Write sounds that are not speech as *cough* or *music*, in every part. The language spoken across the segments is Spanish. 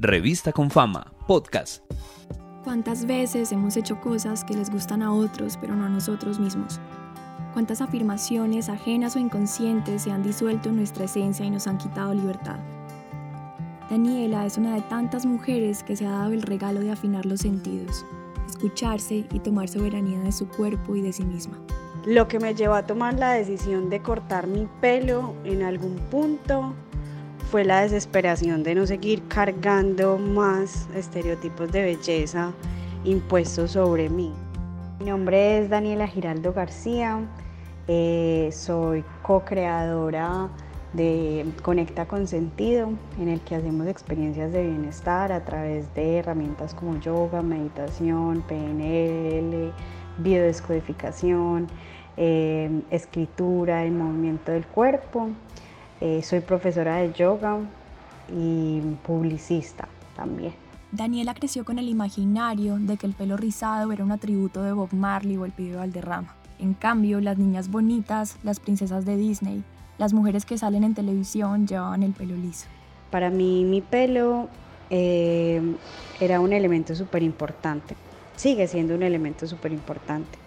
Revista con Fama, podcast. ¿Cuántas veces hemos hecho cosas que les gustan a otros pero no a nosotros mismos? ¿Cuántas afirmaciones ajenas o inconscientes se han disuelto en nuestra esencia y nos han quitado libertad? Daniela es una de tantas mujeres que se ha dado el regalo de afinar los sentidos, escucharse y tomar soberanía de su cuerpo y de sí misma. Lo que me llevó a tomar la decisión de cortar mi pelo en algún punto fue la desesperación de no seguir cargando más estereotipos de belleza impuestos sobre mí. Mi nombre es Daniela Giraldo García, eh, soy co-creadora de Conecta con Sentido, en el que hacemos experiencias de bienestar a través de herramientas como yoga, meditación, PNL, biodescodificación, eh, escritura, el movimiento del cuerpo. Eh, soy profesora de yoga y publicista también. Daniela creció con el imaginario de que el pelo rizado era un atributo de Bob Marley o el pibe Valderrama. En cambio, las niñas bonitas, las princesas de Disney, las mujeres que salen en televisión llevaban el pelo liso. Para mí mi pelo eh, era un elemento súper importante, sigue siendo un elemento súper importante.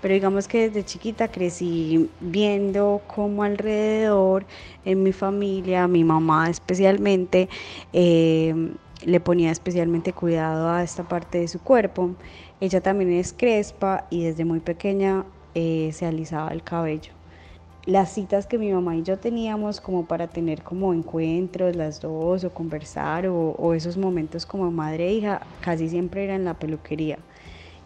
Pero digamos que desde chiquita crecí viendo cómo alrededor, en mi familia, mi mamá especialmente, eh, le ponía especialmente cuidado a esta parte de su cuerpo. Ella también es crespa y desde muy pequeña eh, se alisaba el cabello las citas que mi mamá y yo teníamos como para tener como encuentros las dos o conversar o, esos momentos como madre e hija casi siempre eran en la peluquería.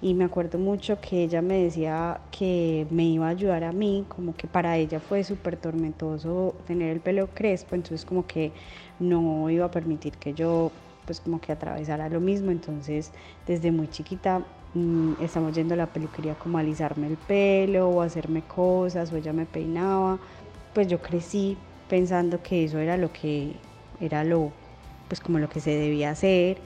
Y me acuerdo mucho que ella me decía que me iba a ayudar a mí, como que para ella fue súper tormentoso tener el pelo crespo, entonces como que no iba a permitir que yo pues como que atravesara lo mismo, entonces desde muy chiquita estamos yendo a la peluquería como a alisarme el pelo o hacerme cosas o ella me peinaba. Pues yo crecí pensando que eso era lo que era lo pues como lo que se debía hacer,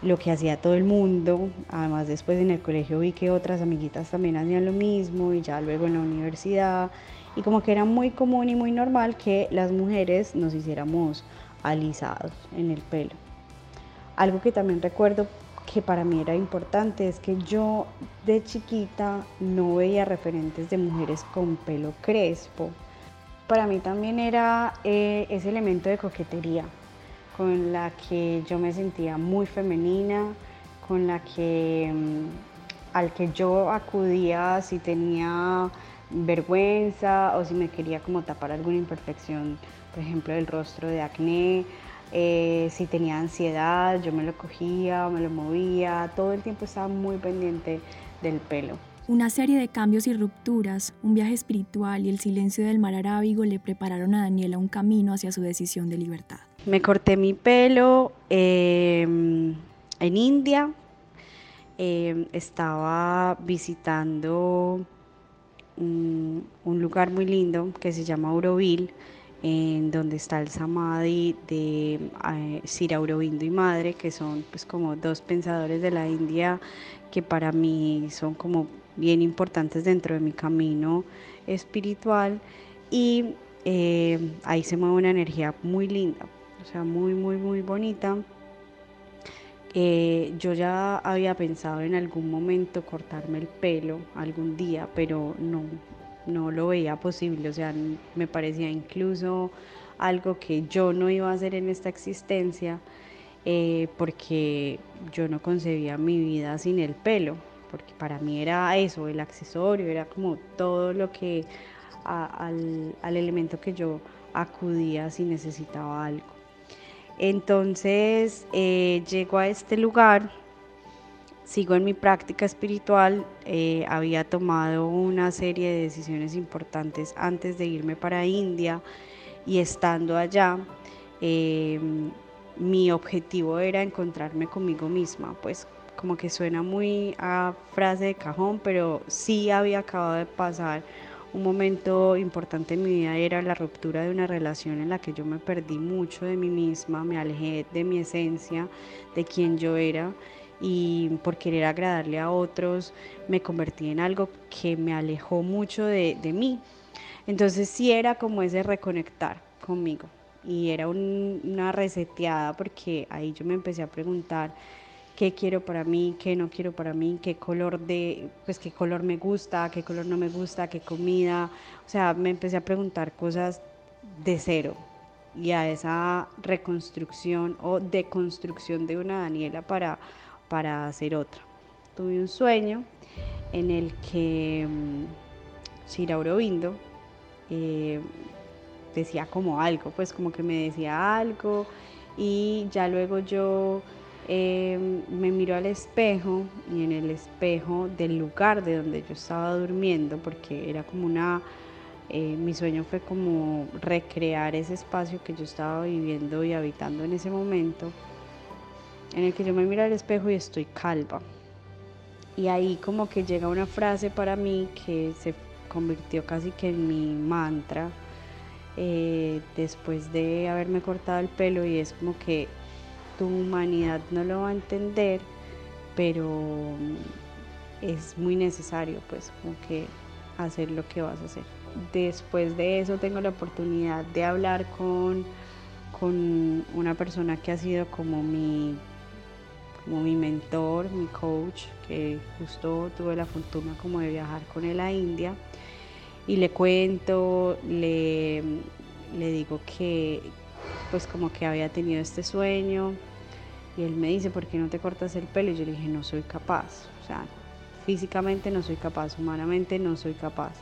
lo que hacía todo el mundo. Además después en el colegio vi que otras amiguitas también hacían lo mismo y ya luego en la universidad y como que era muy común y muy normal que las mujeres nos hiciéramos alisados en el pelo. Algo que también recuerdo que para mí era importante es que yo de chiquita no veía referentes de mujeres con pelo crespo. Para mí también era eh, ese elemento de coquetería con la que yo me sentía muy femenina, con la que mm, al que yo acudía si tenía vergüenza o si me quería como tapar alguna imperfección, por ejemplo, del rostro de acné eh, si tenía ansiedad, yo me lo cogía, me lo movía, todo el tiempo estaba muy pendiente del pelo. Una serie de cambios y rupturas, un viaje espiritual y el silencio del mar arábigo le prepararon a Daniela un camino hacia su decisión de libertad. Me corté mi pelo em, en India, em, estaba visitando un, un lugar muy lindo que se llama Auroville en donde está el Samadhi de eh, Sir y Madre, que son pues como dos pensadores de la India que para mí son como bien importantes dentro de mi camino espiritual y eh, ahí se mueve una energía muy linda, o sea, muy, muy, muy bonita. Eh, yo ya había pensado en algún momento cortarme el pelo algún día, pero no, no lo veía posible, o sea, me parecía incluso algo que yo no iba a hacer en esta existencia eh, porque yo no concebía mi vida sin el pelo, porque para mí era eso, el accesorio, era como todo lo que al, elemento que yo acudía si necesitaba algo. Entonces eh, llego a este lugar sigo en mi práctica espiritual, eh, había tomado una serie de decisiones importantes antes de irme para India y estando allá, eh, mi objetivo era encontrarme conmigo misma, pues como que suena muy a frase de cajón, pero sí había acabado de pasar un momento importante en mi vida, era la ruptura de una relación en la que yo me perdí mucho de mí misma, me alejé de mi esencia, de quien yo era y por querer agradarle a otros me convertí en algo que me alejó mucho de, mí. Entonces sí era como ese reconectar conmigo. y era una reseteada porque ahí yo me empecé a preguntar qué quiero para mí, qué no quiero para mí, qué color de, pues qué color me gusta, qué color no me gusta, qué comida, o sea, me empecé a preguntar cosas de cero y a esa reconstrucción o deconstrucción de una Daniela para, para hacer otra. Tuve un sueño en el que Shira mm, eh, decía como algo, pues como que me decía algo y ya luego yo em, me miro al espejo y en el espejo del lugar de donde yo estaba durmiendo, porque era como una, eh, mi sueño fue como recrear ese espacio que yo estaba viviendo y habitando en ese momento, en el que yo me miro al espejo y estoy calva. Y ahí como que llega una frase para mí que se convirtió casi que en mi mantra eh, después de haberme cortado el pelo y es como que tu humanidad no lo va a entender, pero es muy necesario pues como que hacer lo que vas a hacer. Después de eso tengo la oportunidad de hablar con, con una persona que ha sido como mi, como mi mentor, mi coach, que justo tuve la fortuna como de viajar con él a India y le cuento, le, le digo que pues como que había tenido este sueño y él me dice, ¿por qué no te cortas el pelo? Y yo le dije, no soy capaz, o sea, físicamente no soy capaz, humanamente no soy capaz.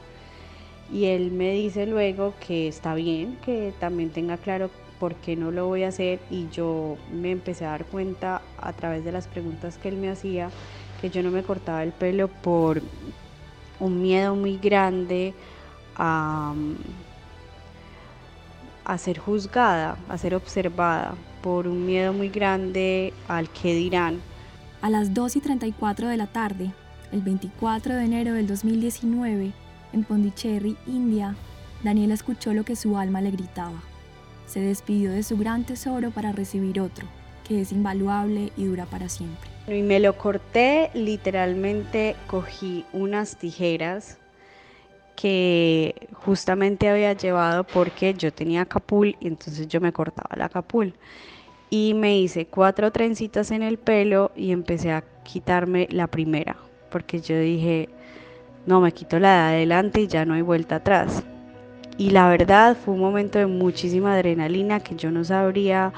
Y él me dice luego que está bien, que también tenga claro por qué no lo voy a hacer y yo me empecé a dar cuenta a través de las preguntas que él me hacía que yo no me cortaba el pelo por un miedo muy grande a, ser juzgada, a ser observada, por un miedo muy grande al que dirán. A las 2 y 34 de la tarde, el 24 de enero del 2019, en Pondicherry, India, Daniela escuchó lo que su alma le gritaba. Se despidió de su gran tesoro para recibir otro, que es invaluable y dura para siempre. Y me lo corté, literalmente cogí unas tijeras que justamente había llevado porque yo tenía capul y entonces yo me cortaba la capul. Y me hice cuatro trencitas en el pelo y empecé a quitarme la primera, porque yo dije, no, me quito la de adelante y ya no hay vuelta atrás. Y la verdad fue un momento de muchísima adrenalina que yo no sabría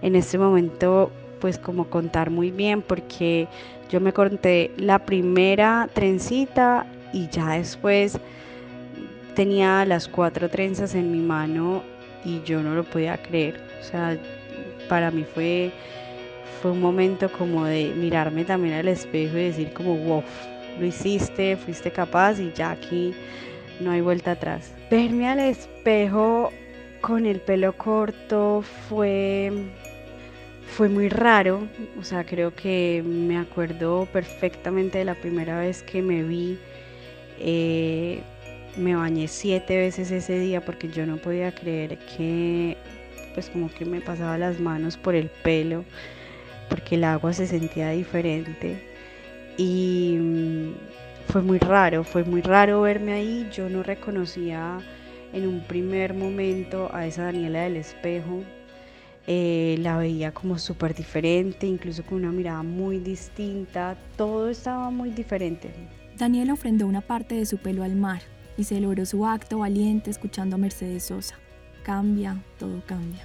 en este momento pues como contar muy bien porque yo me corté la primera trencita y ya después tenía las cuatro trenzas en mi mano y yo no lo podía creer. O sea, para mí fue, fue un momento como de mirarme también al espejo y decir como, wow, lo hiciste, fuiste capaz y ya aquí no hay vuelta atrás. Verme al espejo con el pelo corto fue fue muy raro, o sea, creo que me acuerdo perfectamente de la primera vez que me vi. Eh, me bañé siete veces ese día porque yo no podía creer que, pues como que me pasaba las manos por el pelo, porque el agua se sentía diferente. Y fue muy raro, fue muy raro verme ahí. Yo no reconocía en un primer momento a esa Daniela del espejo, eh, la veía como súper diferente, incluso con una mirada muy distinta, todo estaba muy diferente. Daniela ofrendó una parte de su pelo al mar y celebró su acto valiente escuchando a Mercedes Sosa. Cambia, todo cambia.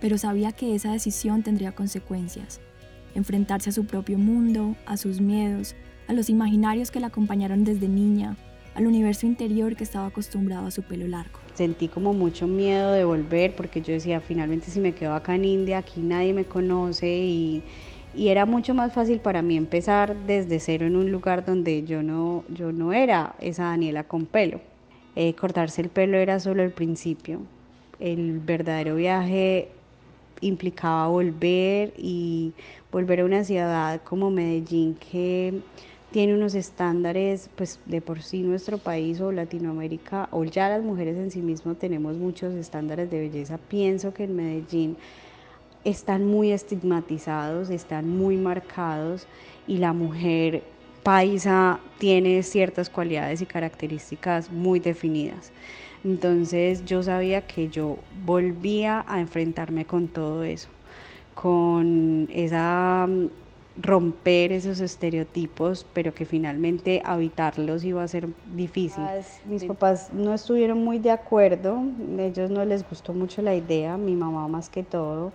Pero sabía que esa decisión tendría consecuencias. Enfrentarse a su propio mundo, a sus miedos, a los imaginarios que la acompañaron desde niña, al universo interior que estaba acostumbrado a su pelo largo. Sentí como mucho miedo de volver porque yo decía, finalmente si me quedo acá en India, aquí nadie me conoce y, era mucho más fácil para mí empezar desde cero en un lugar donde yo no, yo no era esa Daniela con pelo. Eh, cortarse el pelo era solo el principio. El verdadero viaje implicaba volver y volver a una ciudad como Medellín que tiene unos estándares, pues de por sí nuestro país o Latinoamérica, o ya las mujeres en sí mismo tenemos muchos estándares de belleza. Pienso que en Medellín están muy estigmatizados, están muy marcados y la mujer paisa tiene ciertas cualidades y características muy definidas. Entonces yo sabía que yo volvía a enfrentarme con todo eso, con esa romper esos estereotipos, pero que finalmente habitarlos iba a ser difícil. Mis papás no estuvieron muy de acuerdo, a ellos no les gustó mucho la idea, mi mamá más que todo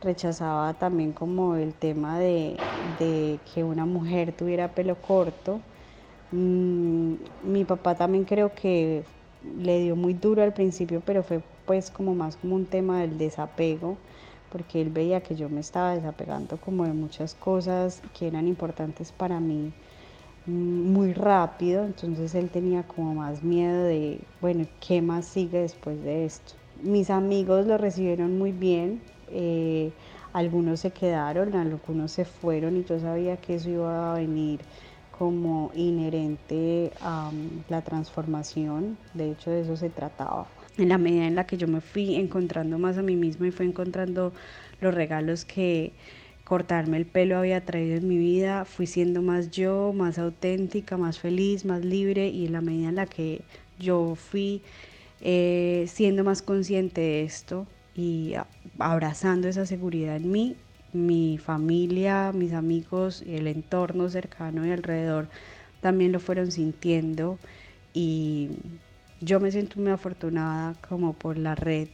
rechazaba también como el tema de, que una mujer tuviera pelo corto. Mm, mi papá también creo que le dio muy duro al principio, pero fue pues como más como un tema del desapego, porque él veía que yo me estaba desapegando como de muchas cosas que eran importantes para mí mm, muy rápido, entonces él tenía como más miedo de, bueno, ¿qué más sigue después de esto? Mis amigos lo recibieron muy bien, eh, algunos se quedaron, algunos se fueron y yo sabía que eso iba a venir como inherente a mm, la transformación, de hecho de eso se trataba. En la medida en la que yo me fui encontrando más a mí misma y fui encontrando los regalos que cortarme el pelo había traído en mi vida, fui siendo más yo, más auténtica, más feliz, más libre y en la medida en la que yo fui eh, siendo más consciente de esto, y abrazando esa seguridad en mí, mi familia, mis amigos, el entorno cercano y alrededor también lo fueron sintiendo y yo me siento muy afortunada como por la red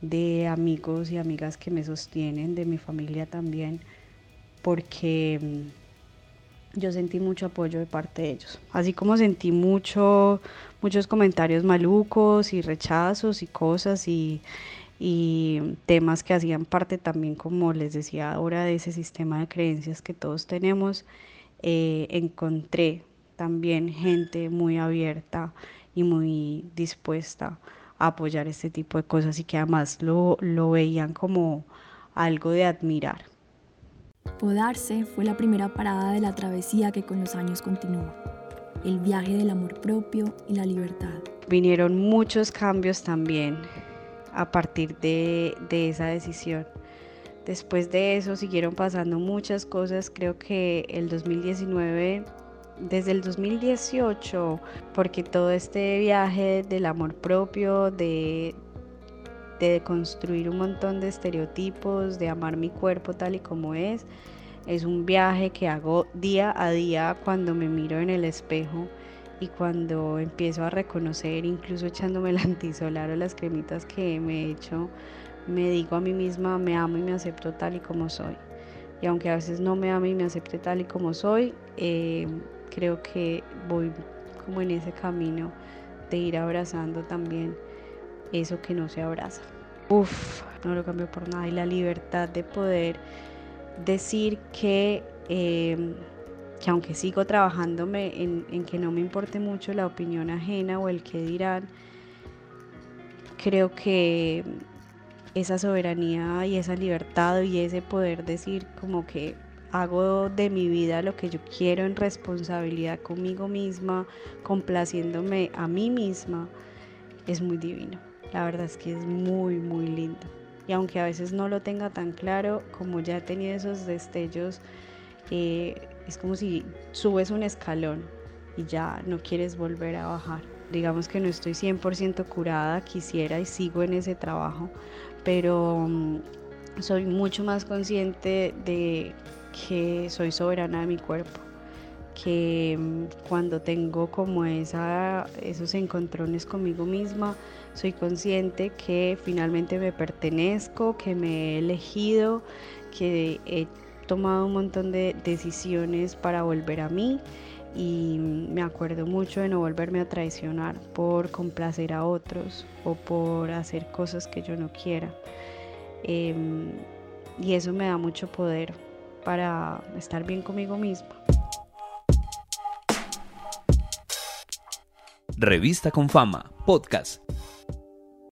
de amigos y amigas que me sostienen, de mi familia también, porque mm, yo sentí mucho apoyo de parte de ellos. Así como sentí mucho, muchos comentarios malucos y rechazos y cosas y, y temas que hacían parte también, como les decía ahora, de ese sistema de creencias que todos tenemos, eh, encontré también gente muy abierta y muy dispuesta a apoyar este tipo de cosas y que además lo, lo veían como algo de admirar. Podarse fue la primera parada de la travesía que con los años continuó, el viaje del amor propio y la libertad. Vinieron muchos cambios también a partir de, esa decisión. Después de eso siguieron pasando muchas cosas, creo que el 2019 desde el 2018, porque todo este viaje del amor propio, de, de, construir un montón de estereotipos, de amar mi cuerpo tal y como es, es un viaje que hago día a día cuando me miro en el espejo y cuando empiezo a reconocer, incluso echándome el *laughs* antisolar o las cremitas que me he hecho, me digo a mí misma, me amo y me acepto tal y como soy. Y aunque a veces no me amo y me acepte tal y como soy, eh, creo que voy como en ese camino de ir abrazando también eso que no se abraza. Uf, no lo cambio por nada. Y la libertad de poder decir que... Eh, que aunque sigo trabajándome en, que no me importe mucho la opinión ajena o el que dirán, creo que esa soberanía y esa libertad y ese poder decir como que hago de mi vida lo que yo quiero en responsabilidad conmigo misma, complaciéndome a mí misma, es muy divino. La verdad es que es muy, muy lindo. Y aunque a veces no lo tenga tan claro, como ya he tenido esos destellos, eh, es como si subes un escalón y ya no quieres volver a bajar. Digamos que no estoy 100% curada, quisiera y sigo en ese trabajo, pero mm, soy mucho más consciente de que soy soberana de mi cuerpo, que mm, cuando tengo como esa, esos encontrones conmigo misma, soy consciente que finalmente me pertenezco, que me he elegido, que he tomado un montón de decisiones para volver a mí y me acuerdo mucho de no volverme a traicionar por complacer a otros o por hacer cosas que yo no quiera. Em, y eso me da mucho poder para estar bien conmigo misma. Revista con Fama, podcast.